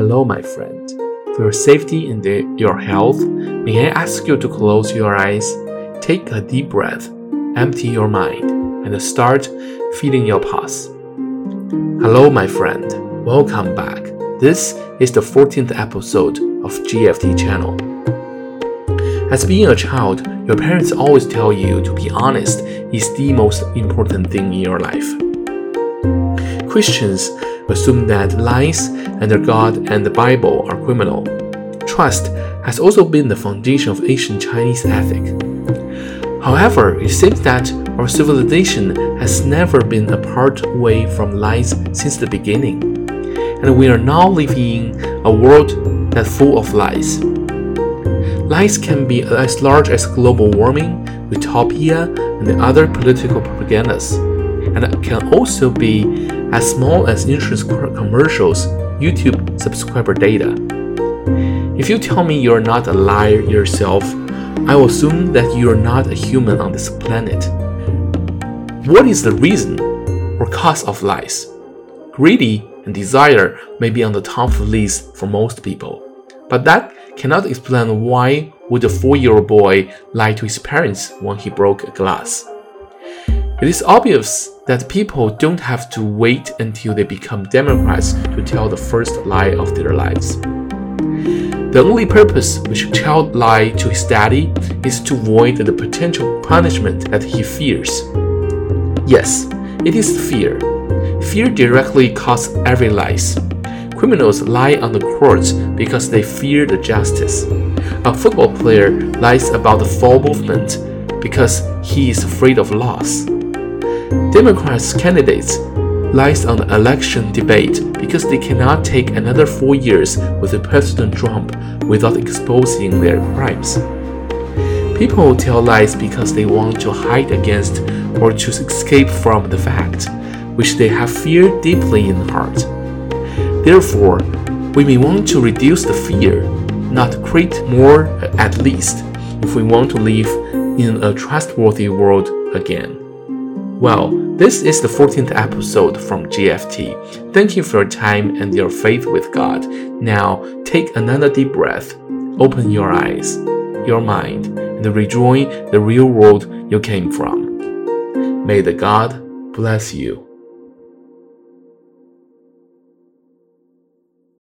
Hello, my friend. For your safety and your health, may I ask you to close your eyes, take a deep breath, empty your mind, and start feeling your pulse. Hello, my friend. Welcome back. This is the 14th episode of JFT channel. As being a child, your parents always tell you to be honest is the most important thing in your life. Christians assume that lies under God and the Bible are criminal. Trust has also been the foundation of ancient Chinese ethic. However, it seems that our civilization has never been apart way from lies since the beginning, and we are now living in a world that's full of lies. Lies can be as large as global warming, utopia, and other political propagandas, and can also be as small as insurance commercials, YouTube subscriber data. If you tell me you're not a liar yourself, I will assume that you are not a human on this planet. What is the reason or cause of lies? Greedy and desire may be on the top of the list for most people, but that cannot explain why would a four-year-old boy lie to his parents when he broke a glass. It is obvious that people don't have to wait until they become Democrats to tell the first lie of their lives. The only purpose which a child lies to his daddy is to avoid the potential punishment that he fears. Yes, it is fear. Fear directly causes every lies. Criminals lie on the courts because they fear the justice. A football player lies about the fall movement because he is afraid of loss. Democrats candidates lies on the election debate because they cannot take another four years with President Trump without exposing their crimes. People tell lies because they want to hide against or to escape from the fact, which they have feared deeply in heart. Therefore, we may want to reduce the fear, not create more at least, if we want to live in a trustworthy world again. Well, this is the 14th episode from JFT. Thank you for your time and your faith with God. Now, take another deep breath, open your eyes, your mind, and rejoin the real world you came from. May the God bless you.